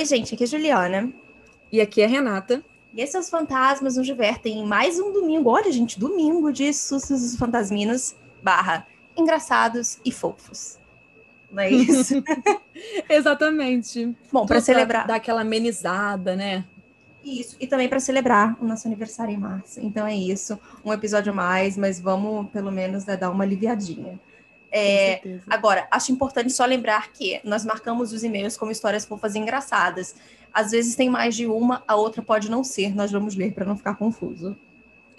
Oi, gente, aqui é a Juliana. E aqui é a Renata. E esses fantasmas nos divertem em mais um domingo. Olha, gente, domingo de sustos fantasminos barra engraçados e fofos. Não é isso? Exatamente. Bom, para celebrar. Dar aquela amenizada, né? Isso, e também para celebrar o nosso aniversário em março. Então é isso, um episódio a mais, mas vamos pelo menos né, dar uma aliviadinha. É, agora, acho importante só lembrar que nós marcamos os e-mails como histórias fofas e engraçadas. Às vezes tem mais de uma, a outra pode não ser. Nós vamos ler para não ficar confuso.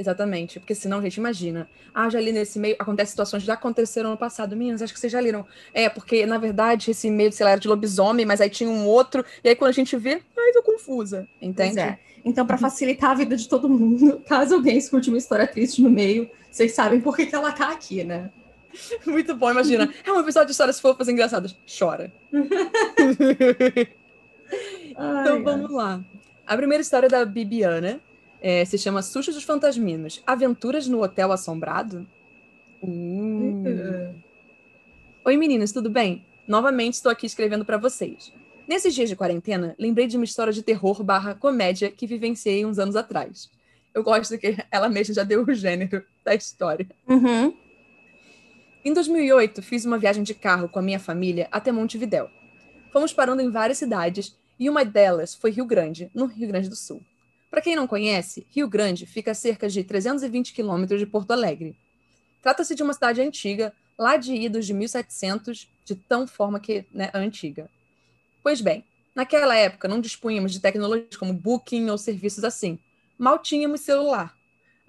Exatamente, porque senão, gente, imagina. Ah, já li nesse e-mail, acontece situações que já aconteceram no passado. Meninas, acho que vocês já leram. É, porque, na verdade, esse e-mail, sei lá, era de lobisomem, mas aí tinha um outro, e aí quando a gente vê, ai, tô confusa, entende? É. Então, para facilitar a vida de todo mundo, caso alguém escute uma história triste no meio, vocês sabem por que, que ela tá aqui, né? Muito bom, imagina. É um episódio de histórias fofas e engraçadas. Chora. então ai, vamos ai. lá. A primeira história é da Bibiana é, se chama Sustos dos Fantasminos. Aventuras no Hotel Assombrado? Uh. Oi, meninas, tudo bem? Novamente estou aqui escrevendo para vocês. Nesses dias de quarentena, lembrei de uma história de terror barra comédia que vivenciei uns anos atrás. Eu gosto que ela mesma já deu o gênero da história. Uhum. Em 2008, fiz uma viagem de carro com a minha família até Montevidéu. Fomos parando em várias cidades e uma delas foi Rio Grande, no Rio Grande do Sul. Para quem não conhece, Rio Grande fica a cerca de 320 quilômetros de Porto Alegre. Trata-se de uma cidade antiga, lá de idos de 1700, de tão forma que né, antiga. Pois bem, naquela época não dispunhamos de tecnologias como Booking ou serviços assim. Mal tínhamos celular.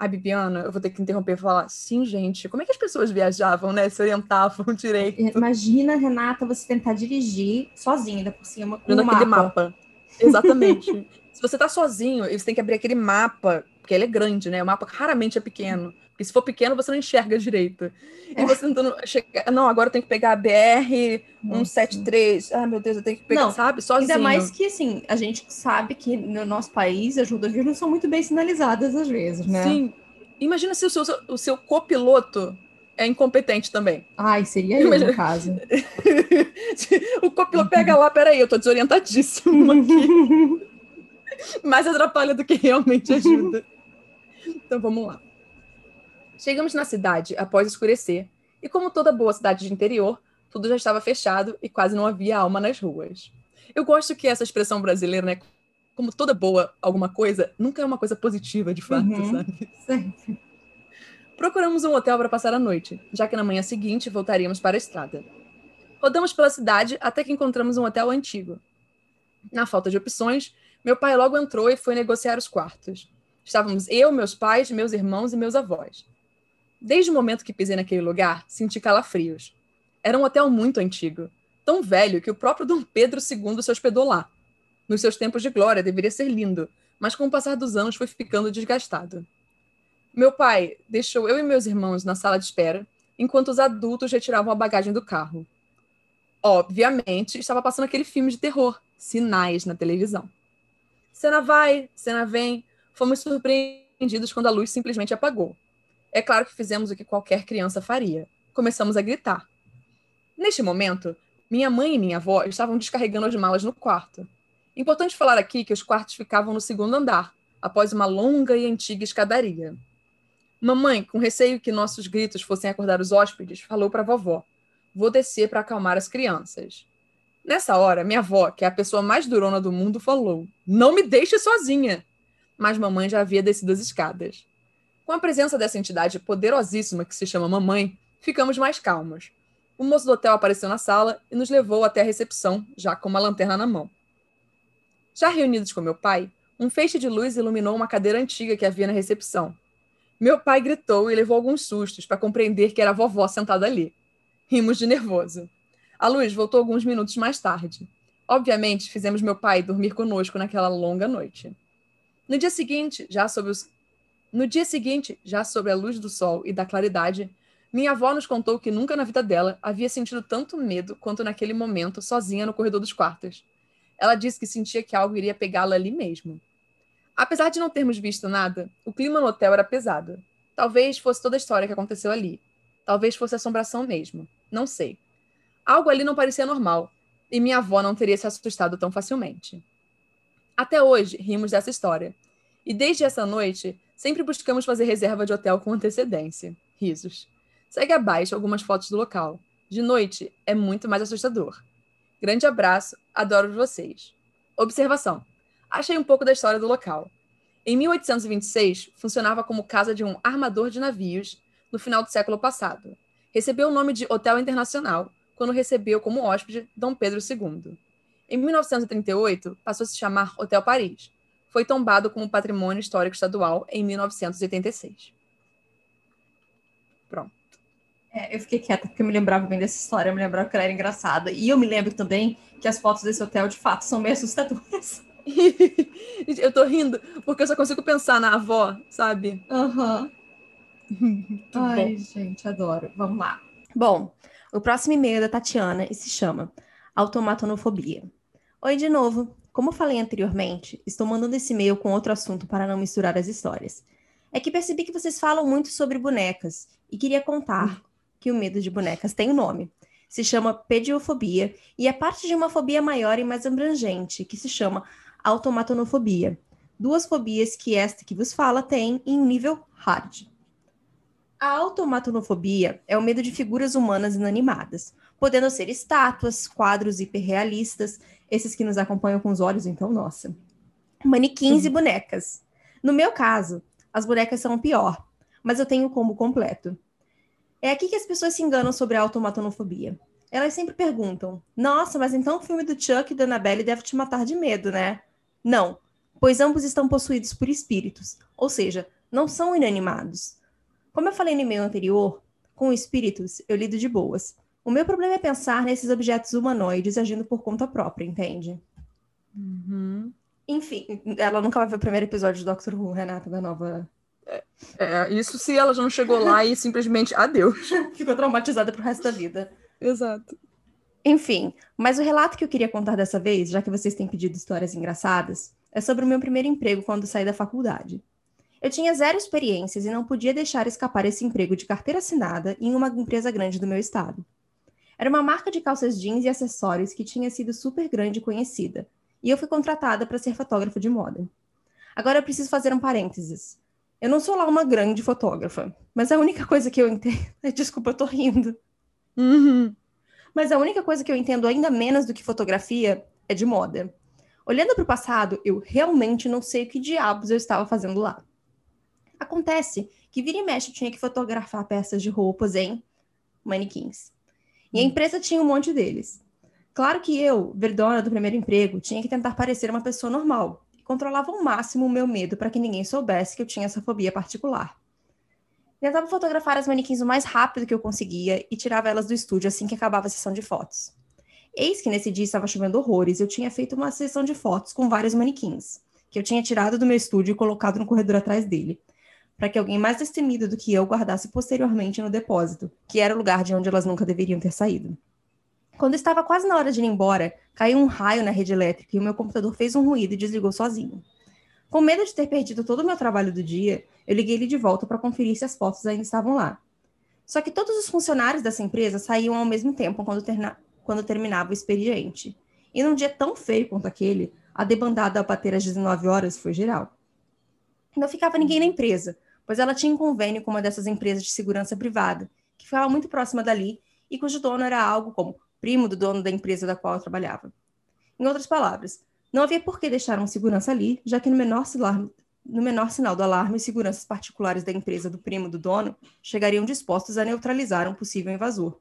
A Bibiana, eu vou ter que interromper e falar, sim, gente, como é que as pessoas viajavam, né? Se orientavam direito. Imagina, Renata, você tentar dirigir sozinha, ainda por cima, com um mapa. mapa. Exatamente. Se você tá sozinho, você tem que abrir aquele mapa, porque ele é grande, né? O mapa raramente é pequeno. Porque se for pequeno, você não enxerga direito. E é. você tentando chegar. Não, agora eu tenho que pegar a BR 173. Ah, meu Deus, eu tenho que pegar, não, sabe? Sozinho. Ainda mais que, assim, a gente sabe que no nosso país as rodovias não são muito bem sinalizadas às vezes, né? Sim. Imagina se o seu, o seu copiloto é incompetente também. Ai, seria eu, Imagina... no caso. o copiloto pega lá, peraí, eu tô desorientadíssimo aqui. Mais atrapalha do que realmente ajuda. Então vamos lá. Chegamos na cidade após escurecer, e como toda boa cidade de interior, tudo já estava fechado e quase não havia alma nas ruas. Eu gosto que essa expressão brasileira, né? Como toda boa alguma coisa, nunca é uma coisa positiva, de fato, uhum. sabe? Sempre. Procuramos um hotel para passar a noite, já que na manhã seguinte voltaríamos para a estrada. Rodamos pela cidade até que encontramos um hotel antigo. Na falta de opções, meu pai logo entrou e foi negociar os quartos. Estávamos eu, meus pais, meus irmãos e meus avós. Desde o momento que pisei naquele lugar, senti calafrios. Era um hotel muito antigo, tão velho que o próprio Dom Pedro II se hospedou lá. Nos seus tempos de glória deveria ser lindo, mas com o passar dos anos foi ficando desgastado. Meu pai deixou eu e meus irmãos na sala de espera, enquanto os adultos retiravam a bagagem do carro. Obviamente, estava passando aquele filme de terror, Sinais, na televisão. Cena vai, cena vem. Fomos surpreendidos quando a luz simplesmente apagou. É claro que fizemos o que qualquer criança faria. Começamos a gritar. Neste momento, minha mãe e minha avó estavam descarregando as malas no quarto. Importante falar aqui que os quartos ficavam no segundo andar, após uma longa e antiga escadaria. Mamãe, com receio que nossos gritos fossem acordar os hóspedes, falou para a vovó: Vou descer para acalmar as crianças. Nessa hora, minha avó, que é a pessoa mais durona do mundo, falou: Não me deixe sozinha. Mas mamãe já havia descido as escadas. Com a presença dessa entidade poderosíssima que se chama Mamãe, ficamos mais calmos. O moço do hotel apareceu na sala e nos levou até a recepção, já com uma lanterna na mão. Já reunidos com meu pai, um feixe de luz iluminou uma cadeira antiga que havia na recepção. Meu pai gritou e levou alguns sustos para compreender que era a vovó sentada ali. Rimos de nervoso. A luz voltou alguns minutos mais tarde. Obviamente, fizemos meu pai dormir conosco naquela longa noite. No dia seguinte, já sob os no dia seguinte, já sob a luz do sol e da claridade, minha avó nos contou que nunca na vida dela havia sentido tanto medo quanto naquele momento, sozinha no corredor dos quartos. Ela disse que sentia que algo iria pegá-la ali mesmo. Apesar de não termos visto nada, o clima no hotel era pesado. Talvez fosse toda a história que aconteceu ali. Talvez fosse assombração mesmo. Não sei. Algo ali não parecia normal, e minha avó não teria se assustado tão facilmente. Até hoje, rimos dessa história. E desde essa noite, sempre buscamos fazer reserva de hotel com antecedência. Risos. Segue abaixo algumas fotos do local. De noite, é muito mais assustador. Grande abraço, adoro vocês. Observação. Achei um pouco da história do local. Em 1826, funcionava como casa de um armador de navios no final do século passado. Recebeu o nome de Hotel Internacional quando recebeu como hóspede Dom Pedro II. Em 1938, passou a se chamar Hotel Paris. Foi tombado como patrimônio histórico estadual em 1986. Pronto. É, eu fiquei quieta porque eu me lembrava bem dessa história, eu me lembrava que ela era engraçada. E eu me lembro também que as fotos desse hotel, de fato, são meio assustadoras. eu tô rindo porque eu só consigo pensar na avó, sabe? Aham. Uhum. Ai, bom. gente, adoro. Vamos lá. Bom, o próximo e-mail é da Tatiana e se chama Automatonofobia. Oi de novo. Como falei anteriormente, estou mandando esse e-mail com outro assunto para não misturar as histórias. É que percebi que vocês falam muito sobre bonecas e queria contar que o medo de bonecas tem um nome. Se chama pediofobia e é parte de uma fobia maior e mais abrangente, que se chama automatonofobia. Duas fobias que esta que vos fala tem em nível hard. A automatonofobia é o medo de figuras humanas inanimadas, podendo ser estátuas, quadros hiperrealistas, esses que nos acompanham com os olhos, então, nossa. Manequins uhum. e bonecas. No meu caso, as bonecas são o pior, mas eu tenho o combo completo. É aqui que as pessoas se enganam sobre a automatonofobia. Elas sempre perguntam: Nossa, mas então o filme do Chuck e da Annabelle deve te matar de medo, né? Não, pois ambos estão possuídos por espíritos, ou seja, não são inanimados. Como eu falei no e-mail anterior, com espíritos eu lido de boas. O meu problema é pensar nesses objetos humanoides agindo por conta própria, entende? Uhum. Enfim, ela nunca vai ver o primeiro episódio de Doctor Who, Renata, da nova. É, é, isso se ela já não chegou lá e simplesmente adeus. Ficou traumatizada pro resto da vida. Exato. Enfim, mas o relato que eu queria contar dessa vez, já que vocês têm pedido histórias engraçadas, é sobre o meu primeiro emprego quando saí da faculdade. Eu tinha zero experiências e não podia deixar escapar esse emprego de carteira assinada em uma empresa grande do meu estado. Era uma marca de calças jeans e acessórios que tinha sido super grande e conhecida, e eu fui contratada para ser fotógrafa de moda. Agora eu preciso fazer um parênteses. Eu não sou lá uma grande fotógrafa, mas a única coisa que eu entendo. Desculpa, eu tô rindo. Uhum. Mas a única coisa que eu entendo ainda menos do que fotografia é de moda. Olhando para o passado, eu realmente não sei o que diabos eu estava fazendo lá. Acontece que vira e mexe tinha que fotografar peças de roupas em manequins. E a hum. empresa tinha um monte deles. Claro que eu, verdona do primeiro emprego, tinha que tentar parecer uma pessoa normal e controlava ao máximo o meu medo para que ninguém soubesse que eu tinha essa fobia particular. Tentava fotografar as manequins o mais rápido que eu conseguia e tirava elas do estúdio assim que acabava a sessão de fotos. Eis que nesse dia estava chovendo horrores e eu tinha feito uma sessão de fotos com vários manequins, que eu tinha tirado do meu estúdio e colocado no corredor atrás dele, para que alguém mais destemido do que eu guardasse posteriormente no depósito, que era o lugar de onde elas nunca deveriam ter saído. Quando estava quase na hora de ir embora, caiu um raio na rede elétrica e o meu computador fez um ruído e desligou sozinho. Com medo de ter perdido todo o meu trabalho do dia, eu liguei ele de volta para conferir se as fotos ainda estavam lá. Só que todos os funcionários dessa empresa saíam ao mesmo tempo quando, terna... quando terminava o expediente. E num dia tão feio quanto aquele, a debandada ao bater às 19 horas foi geral. Não ficava ninguém na empresa, pois ela tinha um convênio com uma dessas empresas de segurança privada, que ficava muito próxima dali e cujo dono era algo como primo do dono da empresa da qual eu trabalhava. Em outras palavras, não havia por que deixar um segurança ali, já que no menor, no menor sinal do alarme, os seguranças particulares da empresa do primo do dono chegariam dispostos a neutralizar um possível invasor.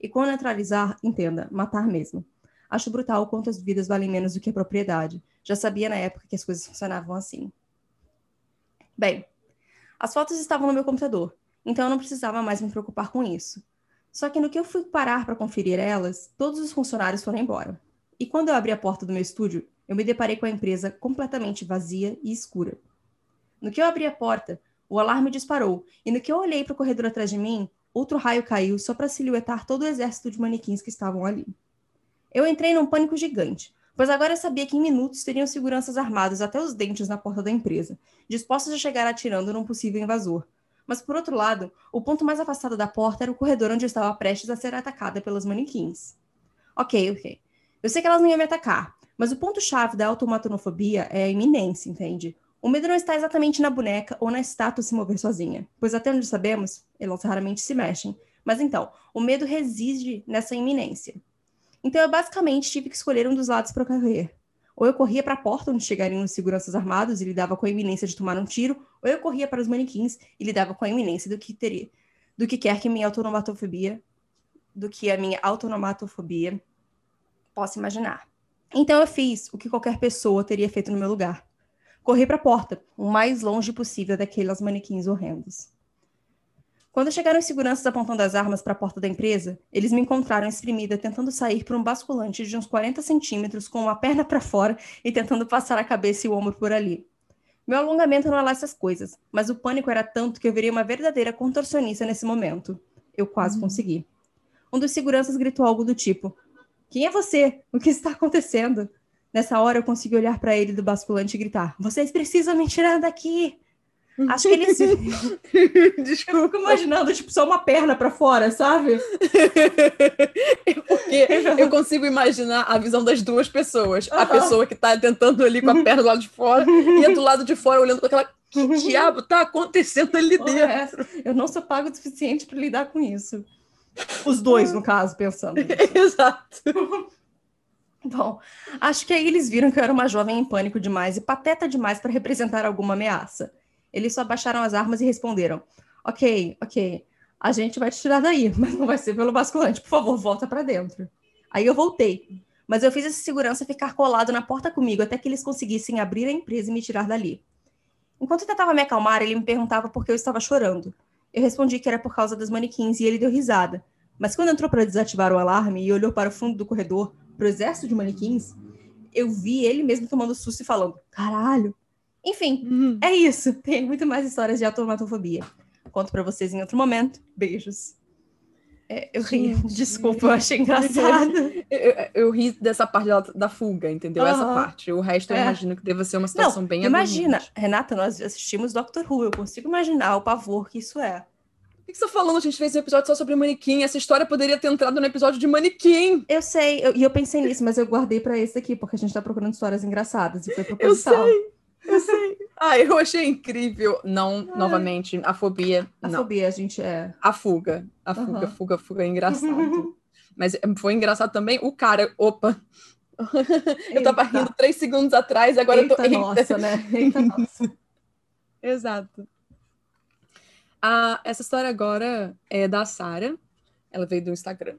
E com neutralizar, entenda, matar mesmo. Acho brutal quantas vidas valem menos do que a propriedade. Já sabia na época que as coisas funcionavam assim. Bem, as fotos estavam no meu computador, então eu não precisava mais me preocupar com isso. Só que no que eu fui parar para conferir elas, todos os funcionários foram embora. E quando eu abri a porta do meu estúdio, eu me deparei com a empresa completamente vazia e escura. No que eu abri a porta, o alarme disparou, e no que eu olhei para o corredor atrás de mim, outro raio caiu só para silhuetar todo o exército de manequins que estavam ali. Eu entrei num pânico gigante, pois agora sabia que em minutos teriam seguranças armados até os dentes na porta da empresa, dispostos a chegar atirando num possível invasor. Mas, por outro lado, o ponto mais afastado da porta era o corredor onde eu estava prestes a ser atacada pelas manequins. Ok, ok. Eu sei que elas não iam me atacar, Mas o ponto-chave da automatonofobia é a iminência, entende? O medo não está exatamente na boneca ou na estátua se mover sozinha, pois até onde sabemos, elas raramente se mexem. Mas então, o medo reside nessa iminência. Então eu basicamente tive que escolher um dos lados para correr. Ou eu corria para a porta onde chegariam os seguranças armados e lidava com a iminência de tomar um tiro, ou eu corria para os manequins e lidava com a iminência do que teria, do que quer que minha autonomatofobia, do que a minha autonomatofobia possa imaginar. Então eu fiz o que qualquer pessoa teria feito no meu lugar. Corri para a porta, o mais longe possível daqueles manequins horrendos. Quando chegaram os seguranças apontando as armas para a porta da empresa, eles me encontraram espremida tentando sair por um basculante de uns 40 centímetros com uma perna para fora e tentando passar a cabeça e o ombro por ali. Meu alongamento não é lá essas coisas, mas o pânico era tanto que eu viria uma verdadeira contorcionista nesse momento. Eu quase uhum. consegui. Um dos seguranças gritou algo do tipo: Quem é você? O que está acontecendo? Nessa hora eu consegui olhar para ele do basculante e gritar: Vocês precisam me tirar daqui! Acho que eles. Desculpa. Eu fico imaginando, tipo, só uma perna para fora, sabe? Porque eu consigo imaginar a visão das duas pessoas. A pessoa que tá tentando ali com a perna do lado de fora e a do lado de fora olhando com aquela. Que diabo tá acontecendo ali dentro? É. Eu não sou pago o suficiente para lidar com isso. Os dois, no caso, pensando. Exato. Bom, acho que aí eles viram que eu era uma jovem em pânico demais e pateta demais para representar alguma ameaça. Eles só baixaram as armas e responderam: Ok, ok, a gente vai te tirar daí, mas não vai ser pelo basculante. Por favor, volta para dentro. Aí eu voltei, mas eu fiz esse segurança ficar colado na porta comigo até que eles conseguissem abrir a empresa e me tirar dali. Enquanto eu tentava me acalmar, ele me perguntava por que eu estava chorando. Eu respondi que era por causa dos manequins e ele deu risada. Mas quando entrou para desativar o alarme e olhou para o fundo do corredor, para o exército de manequins, eu vi ele mesmo tomando susto e falando: Caralho, enfim, uhum. é isso. Tem muito mais histórias de automatofobia. Conto para vocês em outro momento. Beijos. É, eu ri, desculpa, eu achei engraçado. eu, eu, eu, ri dessa parte da, da fuga, entendeu? Uhum. Essa parte. O resto eu é. imagino que deva ser uma situação Não, bem Imagina, Renata, nós assistimos Doctor Who, eu consigo imaginar o pavor que isso é. O que você tá falando? A gente fez um episódio só sobre manequim. Essa história poderia ter entrado no episódio de manequim. Eu sei, e eu, eu, pensei nisso, mas eu guardei para esse aqui, porque a gente tá procurando histórias engraçadas e foi proposital. Eu sei. Eu sei. Ah, eu achei incrível. Não, Ai. novamente, a fobia. A não. fobia, a gente é. A fuga. A fuga, uhum. fuga, fuga é engraçado. Mas foi engraçado também o cara. Opa! eu tava rindo três segundos atrás, agora Eita eu tô. Eita, nossa, né? Eita nossa. Exato. Ah, essa história agora é da Sara. Ela veio do Instagram.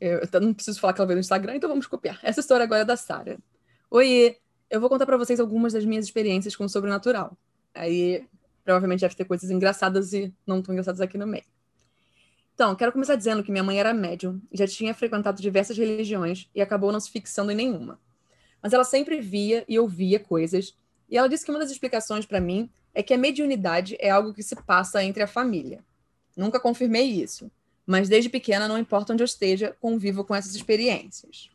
Eu, eu não preciso falar que ela veio do Instagram, então vamos copiar. Essa história agora é da Sara. Oi, eu vou contar para vocês algumas das minhas experiências com o sobrenatural. Aí provavelmente deve ter coisas engraçadas e não tão engraçadas aqui no meio. Então, quero começar dizendo que minha mãe era médium, já tinha frequentado diversas religiões e acabou não se fixando em nenhuma. Mas ela sempre via e ouvia coisas, e ela disse que uma das explicações para mim é que a mediunidade é algo que se passa entre a família. Nunca confirmei isso, mas desde pequena, não importa onde eu esteja, convivo com essas experiências.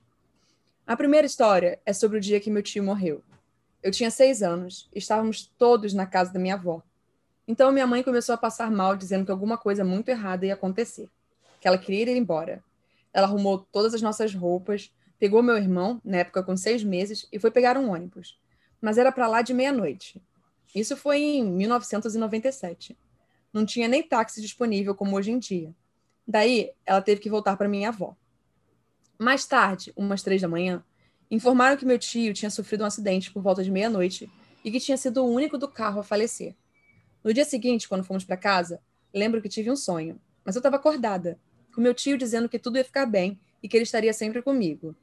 A primeira história é sobre o dia que meu tio morreu. Eu tinha seis anos, estávamos todos na casa da minha avó. Então minha mãe começou a passar mal, dizendo que alguma coisa muito errada ia acontecer, que ela queria ir embora. Ela arrumou todas as nossas roupas, pegou meu irmão, na época com seis meses, e foi pegar um ônibus. Mas era para lá de meia-noite. Isso foi em 1997. Não tinha nem táxi disponível como hoje em dia. Daí, ela teve que voltar para minha avó. Mais tarde, umas três da manhã, informaram que meu tio tinha sofrido um acidente por volta de meia-noite e que tinha sido o único do carro a falecer. No dia seguinte, quando fomos para casa, lembro que tive um sonho, mas eu estava acordada, com meu tio dizendo que tudo ia ficar bem e que ele estaria sempre comigo.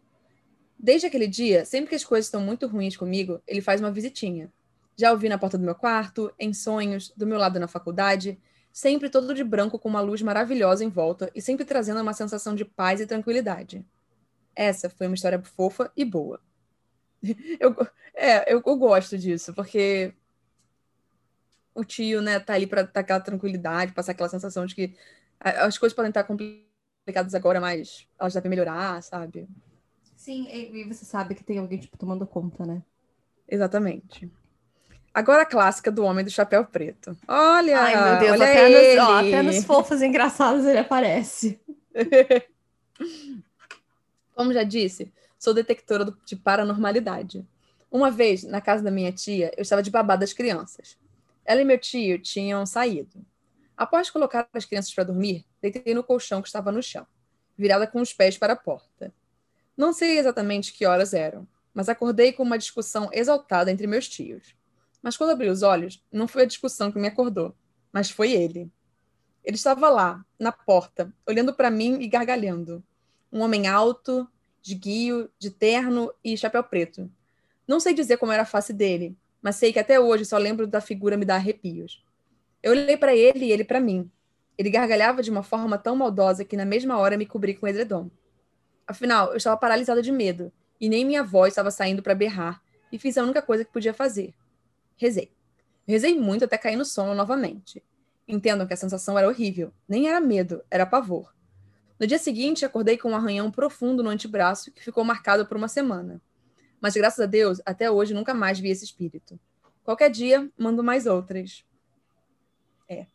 Desde aquele dia, sempre que as coisas estão muito ruins comigo, ele faz uma visitinha. Já ouvi na porta do meu quarto, em sonhos, do meu lado na faculdade, sempre todo de branco com uma luz maravilhosa em volta e sempre trazendo uma sensação de paz e tranquilidade. Essa foi uma história fofa e boa. Eu, é, eu, eu gosto disso, porque o tio, né, tá ali para dar aquela tranquilidade, passar aquela sensação de que as coisas podem estar complicadas agora, mas elas devem melhorar, sabe? Sim, e você sabe que tem alguém, tipo, tomando conta, né? Exatamente. Agora a clássica do Homem do Chapéu Preto. Olha! Ai, meu Deus, olha até. Nos, ó, até nos fofos engraçados ele aparece. Como já disse, sou detectora de paranormalidade. Uma vez, na casa da minha tia, eu estava de babá das crianças. Ela e meu tio tinham saído. Após colocar as crianças para dormir, deitei no colchão que estava no chão, virada com os pés para a porta. Não sei exatamente que horas eram, mas acordei com uma discussão exaltada entre meus tios. Mas quando abri os olhos, não foi a discussão que me acordou, mas foi ele. Ele estava lá, na porta, olhando para mim e gargalhando. Um homem alto, de guio, de terno e chapéu preto, não sei dizer como era a face dele, mas sei que até hoje só lembro da figura me dar arrepios. Eu olhei para ele e ele para mim. Ele gargalhava de uma forma tão maldosa que na mesma hora me cobri com edredom. Afinal, eu estava paralisada de medo e nem minha voz estava saindo para berrar e fiz a única coisa que podia fazer. Rezei. Rezei muito até cair no sono novamente. Entendam que a sensação era horrível. Nem era medo, era pavor. No dia seguinte, acordei com um arranhão profundo no antebraço que ficou marcado por uma semana. Mas graças a Deus, até hoje nunca mais vi esse espírito. Qualquer dia, mando mais outras. É.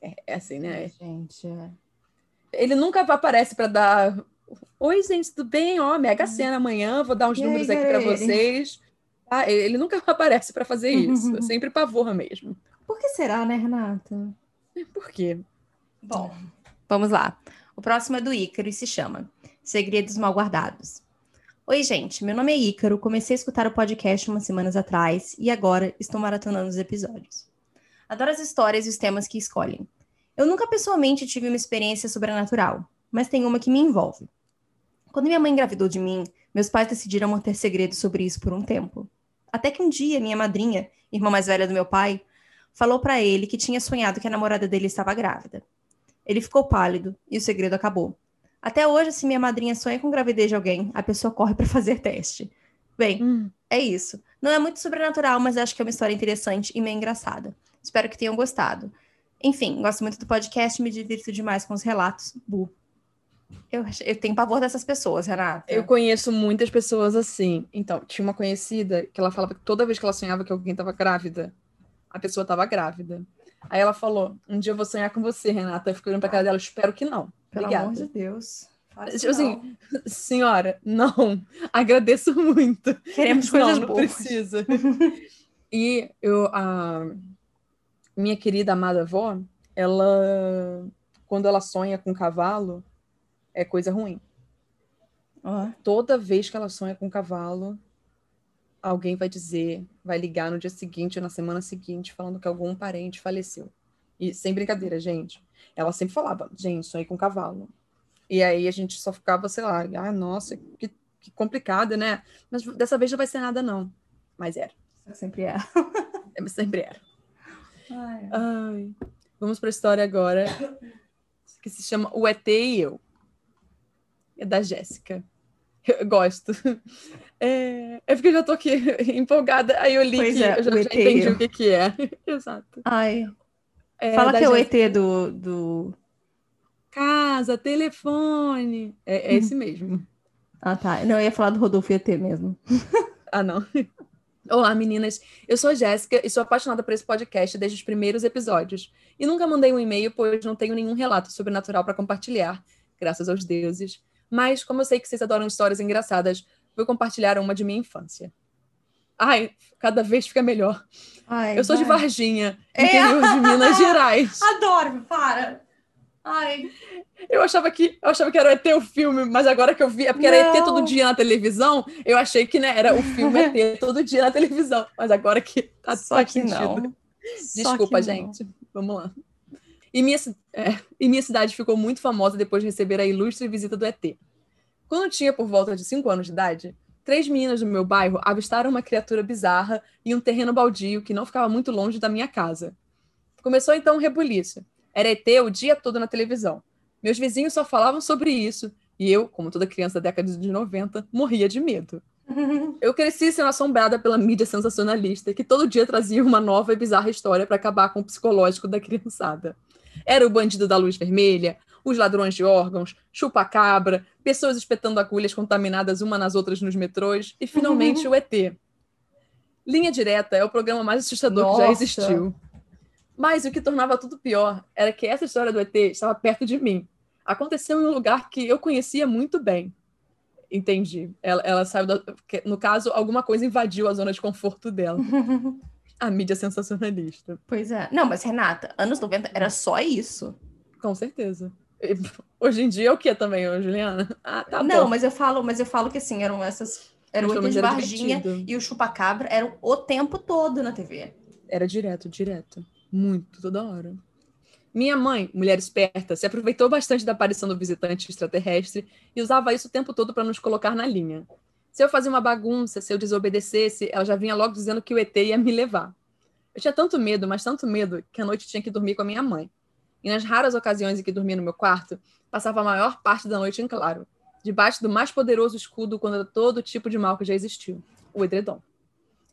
É, é assim, né? É, gente, é. Ele nunca aparece para dar. Oi, gente, tudo bem? Ó, Mega Sena amanhã, vou dar uns e números aí, aqui para vocês. Ah, ele nunca aparece para fazer isso. É sempre pavor mesmo. Por que será, né, Renata? Por quê? Bom, vamos lá. O próximo é do Ícaro e se chama Segredos Mal Guardados. Oi, gente. Meu nome é Ícaro. Comecei a escutar o podcast umas semanas atrás e agora estou maratonando os episódios. Adoro as histórias e os temas que escolhem. Eu nunca pessoalmente tive uma experiência sobrenatural, mas tem uma que me envolve. Quando minha mãe engravidou de mim, meus pais decidiram manter segredo sobre isso por um tempo. Até que um dia minha madrinha, irmã mais velha do meu pai, falou para ele que tinha sonhado que a namorada dele estava grávida. Ele ficou pálido e o segredo acabou. Até hoje, se minha madrinha sonha com gravidez de alguém, a pessoa corre para fazer teste. Bem, hum. é isso. Não é muito sobrenatural, mas acho que é uma história interessante e meio engraçada. Espero que tenham gostado. Enfim, gosto muito do podcast me divirto demais com os relatos. Bu. Eu, eu tenho pavor dessas pessoas, Renata. Eu conheço muitas pessoas assim. Então, tinha uma conhecida que ela falava que toda vez que ela sonhava que alguém estava grávida, a pessoa estava grávida. Aí ela falou: Um dia eu vou sonhar com você, Renata. Eu fico olhando pra cara dela, espero que não. Pelo Obrigada. amor de Deus. Tipo assim, senhora, não, agradeço muito. Queremos coisas não, não boas. precisa. e eu, a minha querida amada avó, ela, quando ela sonha com cavalo, é coisa ruim. Toda vez que ela sonha com cavalo, alguém vai dizer, vai ligar no dia seguinte ou na semana seguinte, falando que algum parente faleceu. E sem brincadeira, gente. Ela sempre falava, gente, sonhei com cavalo. E aí a gente só ficava, sei lá, ah, nossa, que, que complicado, né? Mas dessa vez não vai ser nada, não. Mas era. Sempre é. é sempre era. Ai. Ai. Vamos para a história agora, que se chama O ET e Eu. É da Jéssica. Eu gosto. É, é porque eu já tô aqui empolgada, aí eu li pois que é, eu já, já entendi o que, que é. Exato. Ai, é, Fala que é o ET do, do. Casa, telefone. É, é esse mesmo. Ah, tá. Não, eu ia falar do Rodolfo ET mesmo. ah, não. Olá, meninas. Eu sou a Jéssica e sou apaixonada por esse podcast desde os primeiros episódios. E nunca mandei um e-mail, pois não tenho nenhum relato sobrenatural para compartilhar, graças aos deuses. Mas, como eu sei que vocês adoram histórias engraçadas, vou compartilhar uma de minha infância. Ai, cada vez fica melhor. Ai, eu sou vai. de Varginha, é. interior de Minas Gerais. Adoro, para. Ai. Eu achava que eu achava que era o ET o filme, mas agora que eu vi, é porque Não. era ET todo dia na televisão, eu achei que né, era o filme ET todo dia na televisão, mas agora que tá Só que não. Desculpa, que gente. Não. Vamos lá. E minha, é, e minha cidade ficou muito famosa depois de receber a ilustre visita do ET. Quando tinha por volta de 5 anos de idade, três meninas do meu bairro avistaram uma criatura bizarra em um terreno baldio que não ficava muito longe da minha casa. Começou então um rebuliço. Era ET o dia todo na televisão. Meus vizinhos só falavam sobre isso e eu, como toda criança da década de 90, morria de medo. Eu cresci sendo assombrada pela mídia sensacionalista, que todo dia trazia uma nova e bizarra história para acabar com o psicológico da criançada. Era o bandido da luz vermelha, os ladrões de órgãos, chupa-cabra, pessoas espetando agulhas contaminadas uma nas outras nos metrôs e, finalmente, o ET. Linha Direta é o programa mais assustador Nossa. que já existiu. Mas o que tornava tudo pior era que essa história do ET estava perto de mim. Aconteceu em um lugar que eu conhecia muito bem. Entendi. Ela, ela saiu da. No caso, alguma coisa invadiu a zona de conforto dela. a mídia sensacionalista. Pois é. Não, mas Renata, anos 90 era só isso. Com certeza. Hoje em dia é o que também, Juliana? Ah, tá Não, bom. mas eu falo, mas eu falo que assim, eram essas. Era o ET de Varginha e o Chupacabra eram o tempo todo na TV. Era direto, direto. Muito, toda hora. Minha mãe, mulher esperta, se aproveitou bastante da aparição do visitante extraterrestre e usava isso o tempo todo para nos colocar na linha. Se eu fazia uma bagunça, se eu desobedecesse, ela já vinha logo dizendo que o ET ia me levar. Eu tinha tanto medo, mas tanto medo, que à noite tinha que dormir com a minha mãe. E nas raras ocasiões em que dormia no meu quarto, passava a maior parte da noite em claro, debaixo do mais poderoso escudo contra todo tipo de mal que já existiu o edredom.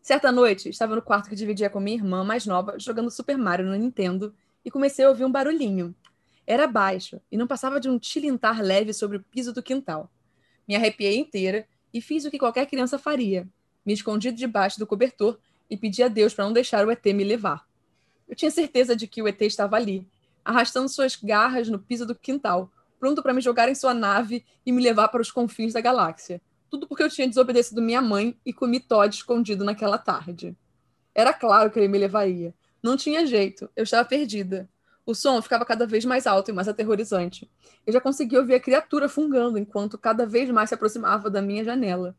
Certa noite, estava no quarto que dividia com minha irmã mais nova, jogando Super Mario no Nintendo, e comecei a ouvir um barulhinho. Era baixo e não passava de um tilintar leve sobre o piso do quintal. Me arrepiei inteira e fiz o que qualquer criança faria. Me escondi debaixo do cobertor e pedi a Deus para não deixar o ET me levar. Eu tinha certeza de que o ET estava ali, arrastando suas garras no piso do quintal, pronto para me jogar em sua nave e me levar para os confins da galáxia. Tudo porque eu tinha desobedecido minha mãe e comi Todd escondido naquela tarde. Era claro que ele me levaria, não tinha jeito, eu estava perdida. O som ficava cada vez mais alto e mais aterrorizante. Eu já conseguia ouvir a criatura fungando enquanto cada vez mais se aproximava da minha janela.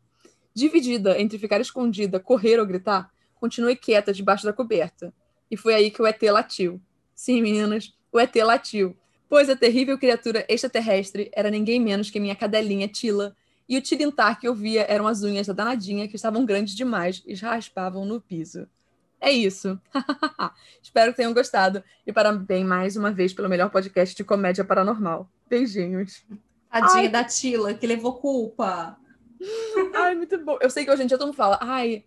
Dividida entre ficar escondida, correr ou gritar, continuei quieta debaixo da coberta. E foi aí que o ET latiu. Sim, meninas, o ET latiu. Pois a terrível criatura extraterrestre era ninguém menos que minha cadelinha Tila, e o tilintar que eu via eram as unhas da danadinha que estavam grandes demais e raspavam no piso. É isso. Espero que tenham gostado. E parabéns mais uma vez pelo melhor podcast de comédia paranormal. Beijinhos. Tadinha ai. da Tila, que levou culpa. Ai, muito bom. Eu sei que hoje em dia todo mundo fala, ai,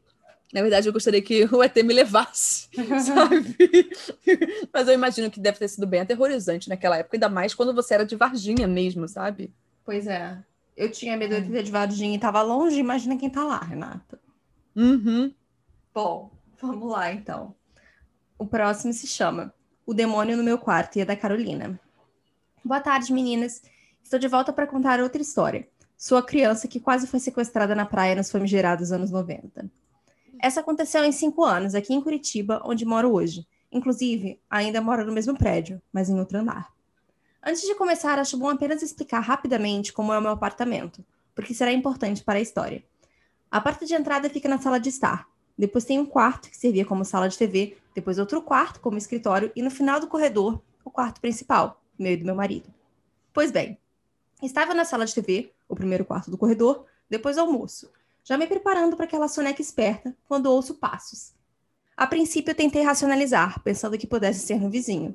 na verdade eu gostaria que o ET me levasse, sabe? Mas eu imagino que deve ter sido bem aterrorizante naquela época, ainda mais quando você era de Varginha mesmo, sabe? Pois é. Eu tinha medo de ter de Varginha e tava longe, imagina quem tá lá, Renata. Uhum. Bom, Vamos lá, então. O próximo se chama O Demônio no Meu Quarto e é da Carolina. Boa tarde, meninas. Estou de volta para contar outra história. Sou a criança que quase foi sequestrada na praia nos famigerados anos 90. Essa aconteceu em cinco anos, aqui em Curitiba, onde moro hoje. Inclusive, ainda moro no mesmo prédio, mas em outro andar. Antes de começar, acho bom apenas explicar rapidamente como é o meu apartamento, porque será importante para a história. A porta de entrada fica na sala de estar, depois tem um quarto que servia como sala de TV, depois outro quarto como escritório e no final do corredor, o quarto principal, meu e do meu marido. Pois bem, estava na sala de TV, o primeiro quarto do corredor, depois almoço, já me preparando para aquela soneca esperta quando ouço passos. A princípio eu tentei racionalizar, pensando que pudesse ser no vizinho.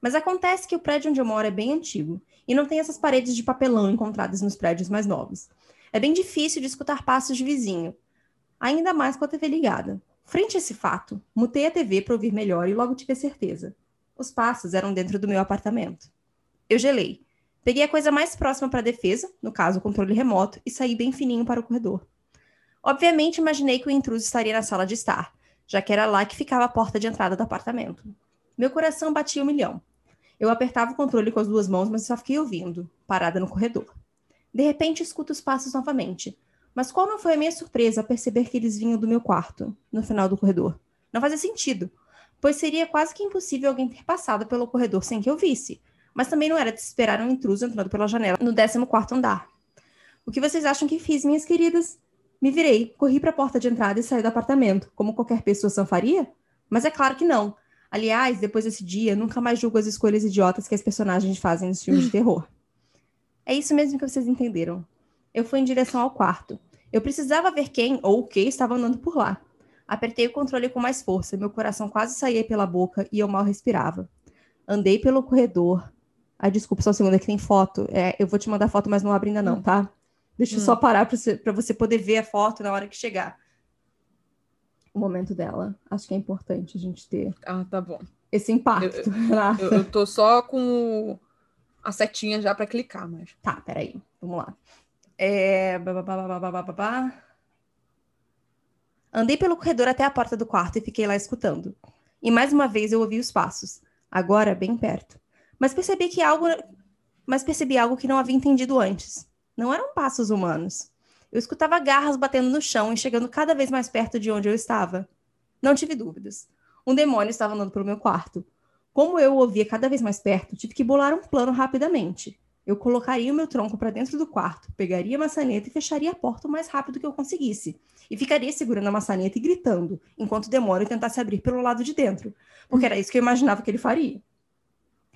Mas acontece que o prédio onde eu moro é bem antigo e não tem essas paredes de papelão encontradas nos prédios mais novos. É bem difícil de escutar passos de vizinho, ainda mais com a TV ligada. Frente a esse fato, mutei a TV para ouvir melhor e logo tive a certeza. Os passos eram dentro do meu apartamento. Eu gelei. Peguei a coisa mais próxima para a defesa, no caso o controle remoto, e saí bem fininho para o corredor. Obviamente imaginei que o intruso estaria na sala de estar, já que era lá que ficava a porta de entrada do apartamento. Meu coração batia um milhão. Eu apertava o controle com as duas mãos, mas só fiquei ouvindo, parada no corredor. De repente escuto os passos novamente, mas qual não foi a minha surpresa ao perceber que eles vinham do meu quarto, no final do corredor? Não fazia sentido, pois seria quase que impossível alguém ter passado pelo corredor sem que eu visse. Mas também não era de esperar um intruso entrando pela janela no 14 andar. O que vocês acham que fiz, minhas queridas? Me virei, corri para a porta de entrada e saí do apartamento, como qualquer pessoa sã faria? Mas é claro que não. Aliás, depois desse dia, nunca mais julgo as escolhas idiotas que as personagens fazem nos filmes de terror. É isso mesmo que vocês entenderam. Eu fui em direção ao quarto. Eu precisava ver quem ou o que estava andando por lá. Apertei o controle com mais força, meu coração quase saía pela boca e eu mal respirava. Andei pelo corredor. Ai, desculpa, só um segundo, aqui tem foto. É, eu vou te mandar foto, mas não abre ainda não, tá? Deixa eu hum. só parar para você, você poder ver a foto na hora que chegar. O momento dela. Acho que é importante a gente ter. Ah, tá bom. Esse impacto. Eu, eu, eu tô só com a setinha já para clicar, mas. Tá, peraí. Vamos lá. É... Andei pelo corredor até a porta do quarto e fiquei lá escutando. E mais uma vez eu ouvi os passos, agora bem perto. Mas percebi que algo, mas percebi algo que não havia entendido antes. Não eram passos humanos. Eu escutava garras batendo no chão e chegando cada vez mais perto de onde eu estava. Não tive dúvidas. Um demônio estava andando pelo meu quarto. Como eu o ouvia cada vez mais perto, tive que bolar um plano rapidamente. Eu colocaria o meu tronco para dentro do quarto, pegaria a maçaneta e fecharia a porta o mais rápido que eu conseguisse. E ficaria segurando a maçaneta e gritando, enquanto o demônio tentasse abrir pelo lado de dentro, porque era isso que eu imaginava que ele faria.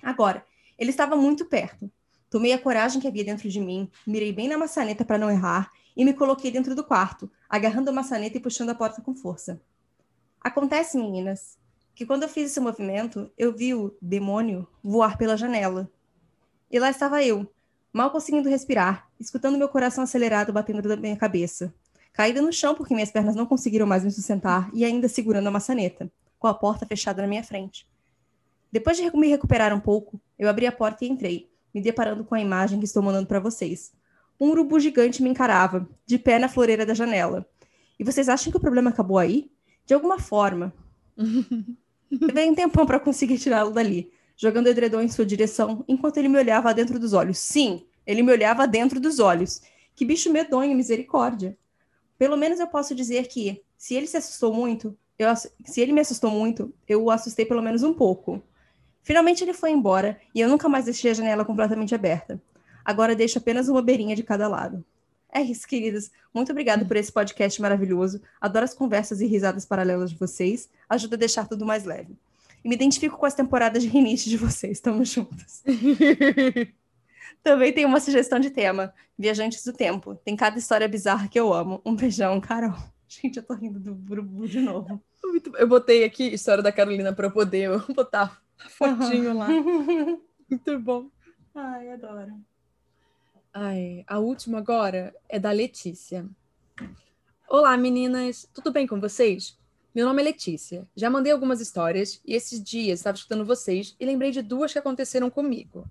Agora, ele estava muito perto. Tomei a coragem que havia dentro de mim, mirei bem na maçaneta para não errar e me coloquei dentro do quarto, agarrando a maçaneta e puxando a porta com força. Acontece, meninas, que quando eu fiz esse movimento, eu vi o demônio voar pela janela e lá estava eu, mal conseguindo respirar, escutando meu coração acelerado batendo na minha cabeça. Caída no chão porque minhas pernas não conseguiram mais me sustentar e ainda segurando a maçaneta, com a porta fechada na minha frente. Depois de me recuperar um pouco, eu abri a porta e entrei, me deparando com a imagem que estou mandando para vocês. Um urubu gigante me encarava, de pé na floreira da janela. E vocês acham que o problema acabou aí? De alguma forma. Levei um tempão para conseguir tirá-lo dali, jogando edredom em sua direção, enquanto ele me olhava dentro dos olhos. Sim, ele me olhava dentro dos olhos. Que bicho medonho, misericórdia. Pelo menos eu posso dizer que, se ele se assustou muito, eu, se ele me assustou muito, eu o assustei pelo menos um pouco. Finalmente ele foi embora e eu nunca mais deixei a janela completamente aberta. Agora deixo apenas uma beirinha de cada lado. É isso, queridas. Muito obrigada por esse podcast maravilhoso. Adoro as conversas e risadas paralelas de vocês. Ajuda a deixar tudo mais leve. E me identifico com as temporadas de rinite de vocês. Estamos juntos. Também tem uma sugestão de tema: Viajantes do Tempo. Tem cada história bizarra que eu amo. Um beijão, Carol. Gente, eu tô rindo do Burubu de novo. Eu botei aqui história da Carolina para poder botar fotinho uhum. lá. Muito bom. Ai, adoro. Ai, a última agora é da Letícia. Olá, meninas. Tudo bem com vocês? Meu nome é Letícia. Já mandei algumas histórias e esses dias estava escutando vocês e lembrei de duas que aconteceram comigo.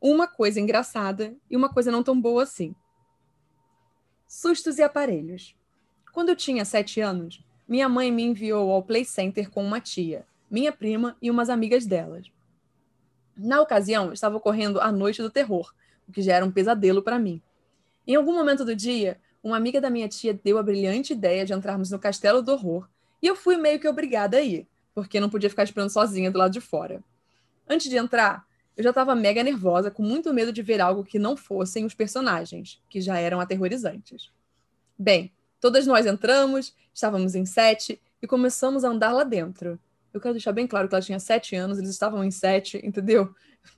Uma coisa engraçada e uma coisa não tão boa assim. Sustos e aparelhos. Quando eu tinha sete anos, minha mãe me enviou ao Play Center com uma tia, minha prima e umas amigas delas. Na ocasião, estava ocorrendo a Noite do Terror, o que já era um pesadelo para mim. Em algum momento do dia, uma amiga da minha tia deu a brilhante ideia de entrarmos no Castelo do Horror e eu fui meio que obrigada a ir, porque não podia ficar esperando sozinha do lado de fora. Antes de entrar, eu já estava mega nervosa, com muito medo de ver algo que não fossem os personagens, que já eram aterrorizantes. Bem, todas nós entramos, estávamos em sete e começamos a andar lá dentro. Eu quero deixar bem claro que ela tinha sete anos, eles estavam em sete, entendeu?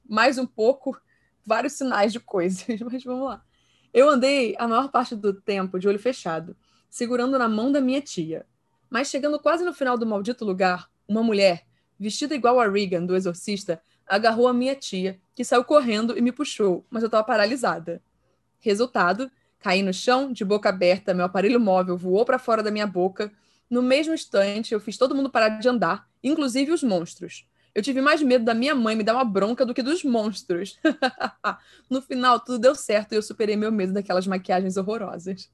Mais um pouco, vários sinais de coisas, mas vamos lá. Eu andei a maior parte do tempo de olho fechado, segurando na mão da minha tia. Mas chegando quase no final do maldito lugar, uma mulher, vestida igual a Regan, do Exorcista, agarrou a minha tia, que saiu correndo e me puxou, mas eu estava paralisada. Resultado, caí no chão, de boca aberta, meu aparelho móvel voou para fora da minha boca. No mesmo instante, eu fiz todo mundo parar de andar, inclusive os monstros. Eu tive mais medo da minha mãe me dar uma bronca do que dos monstros. no final, tudo deu certo e eu superei meu medo daquelas maquiagens horrorosas.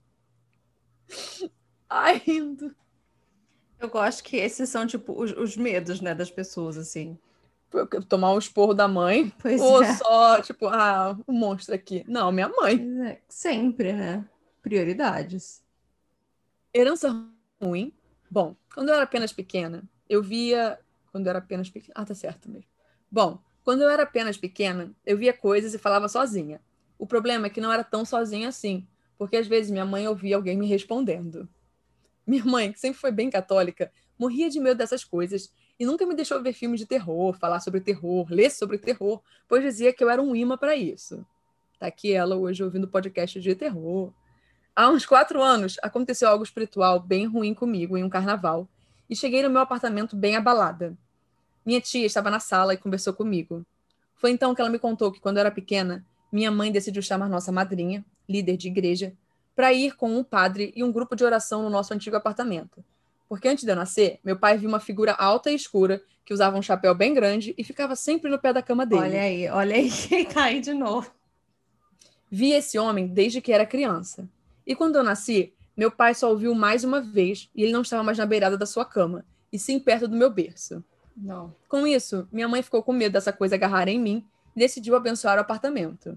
Ai, rindo. Eu gosto que esses são, tipo, os, os medos, né, das pessoas, assim. Tomar um esporro da mãe. Pois ou é. só, tipo, ah, o um monstro aqui. Não, minha mãe. É, sempre, né? Prioridades. Herança ruim. Bom, quando eu era apenas pequena, eu via. Quando eu era apenas pequena. Ah, tá certo mesmo. Bom, quando eu era apenas pequena, eu via coisas e falava sozinha. O problema é que não era tão sozinha assim, porque às vezes minha mãe ouvia alguém me respondendo. Minha mãe, que sempre foi bem católica, morria de medo dessas coisas e nunca me deixou ver filmes de terror, falar sobre terror, ler sobre terror, pois dizia que eu era um imã para isso. Tá aqui ela hoje ouvindo podcast de terror. Há uns quatro anos, aconteceu algo espiritual bem ruim comigo em um carnaval e cheguei no meu apartamento bem abalada. Minha tia estava na sala e conversou comigo. Foi então que ela me contou que, quando eu era pequena, minha mãe decidiu chamar nossa madrinha, líder de igreja, para ir com um padre e um grupo de oração no nosso antigo apartamento. Porque antes de eu nascer, meu pai viu uma figura alta e escura que usava um chapéu bem grande e ficava sempre no pé da cama dele. Olha aí, olha aí quem tá aí de novo. Vi esse homem desde que era criança. E quando eu nasci, meu pai só ouviu mais uma vez e ele não estava mais na beirada da sua cama, e sim perto do meu berço. Não. Com isso, minha mãe ficou com medo dessa coisa agarrar em mim e decidiu abençoar o apartamento.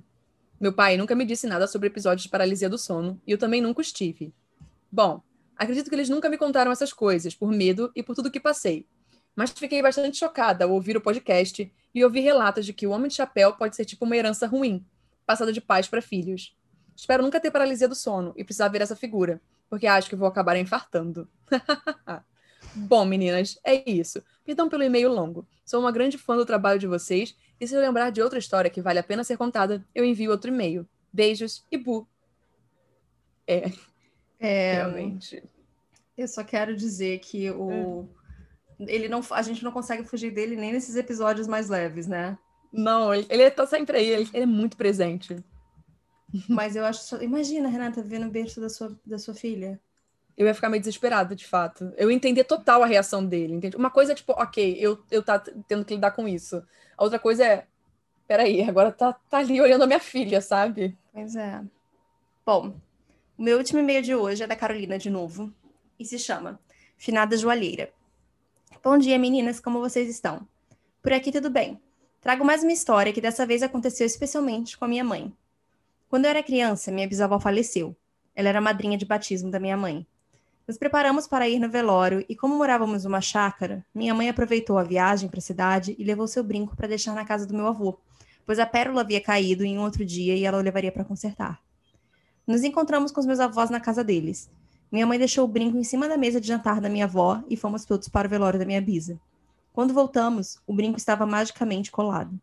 Meu pai nunca me disse nada sobre episódios de paralisia do sono e eu também nunca os tive. Bom, acredito que eles nunca me contaram essas coisas, por medo e por tudo que passei. Mas fiquei bastante chocada ao ouvir o podcast e ouvir relatos de que o homem de chapéu pode ser tipo uma herança ruim, passada de pais para filhos. Espero nunca ter paralisia do sono e precisar ver essa figura, porque acho que vou acabar infartando. Bom, meninas, é isso. Então, pelo e-mail longo. Sou uma grande fã do trabalho de vocês e se eu lembrar de outra história que vale a pena ser contada, eu envio outro e-mail. Beijos e bu. É. é Realmente. Eu só quero dizer que o. É. Ele não, a gente não consegue fugir dele nem nesses episódios mais leves, né? Não, ele, ele tá sempre aí, ele, ele é muito presente. Mas eu acho. Imagina, Renata, vendo o berço da sua, da sua filha eu ia ficar meio desesperada, de fato. Eu entender total a reação dele, entende? Uma coisa é tipo, ok, eu, eu tá tendo que lidar com isso. A outra coisa é, peraí, agora tá, tá ali olhando a minha filha, sabe? Pois é. Bom, o meu último e-mail de hoje é da Carolina de novo e se chama Finada Joalheira. Bom dia, meninas, como vocês estão? Por aqui tudo bem. Trago mais uma história que dessa vez aconteceu especialmente com a minha mãe. Quando eu era criança, minha bisavó faleceu. Ela era madrinha de batismo da minha mãe. Nos preparamos para ir no velório e, como morávamos numa chácara, minha mãe aproveitou a viagem para a cidade e levou seu brinco para deixar na casa do meu avô, pois a pérola havia caído em um outro dia e ela o levaria para consertar. Nos encontramos com os meus avós na casa deles. Minha mãe deixou o brinco em cima da mesa de jantar da minha avó e fomos todos para o velório da minha bisa. Quando voltamos, o brinco estava magicamente colado.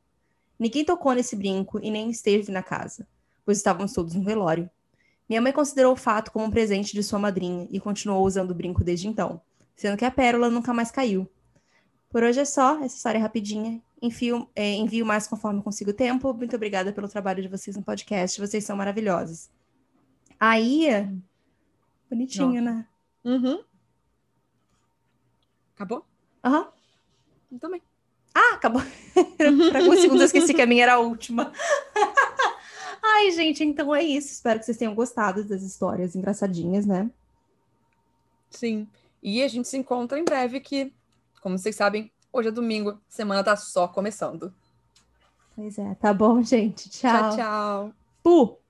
Ninguém tocou nesse brinco e nem esteve na casa, pois estávamos todos no velório. Minha mãe considerou o fato como um presente de sua madrinha e continuou usando o brinco desde então, sendo que a pérola nunca mais caiu. Por hoje é só, essa história é rapidinha. Envio, é, envio mais conforme consigo tempo. Muito obrigada pelo trabalho de vocês no podcast, vocês são maravilhosos. Aí, bonitinho, né? Uhum. Acabou? Aham. Uhum. Também. Ah, acabou. Por alguns segundos eu esqueci que a minha era a última. Ai, gente, então é isso. Espero que vocês tenham gostado das histórias engraçadinhas, né? Sim. E a gente se encontra em breve, que, como vocês sabem, hoje é domingo, semana tá só começando. Pois é, tá bom, gente. Tchau. Tchau, tchau. Pu!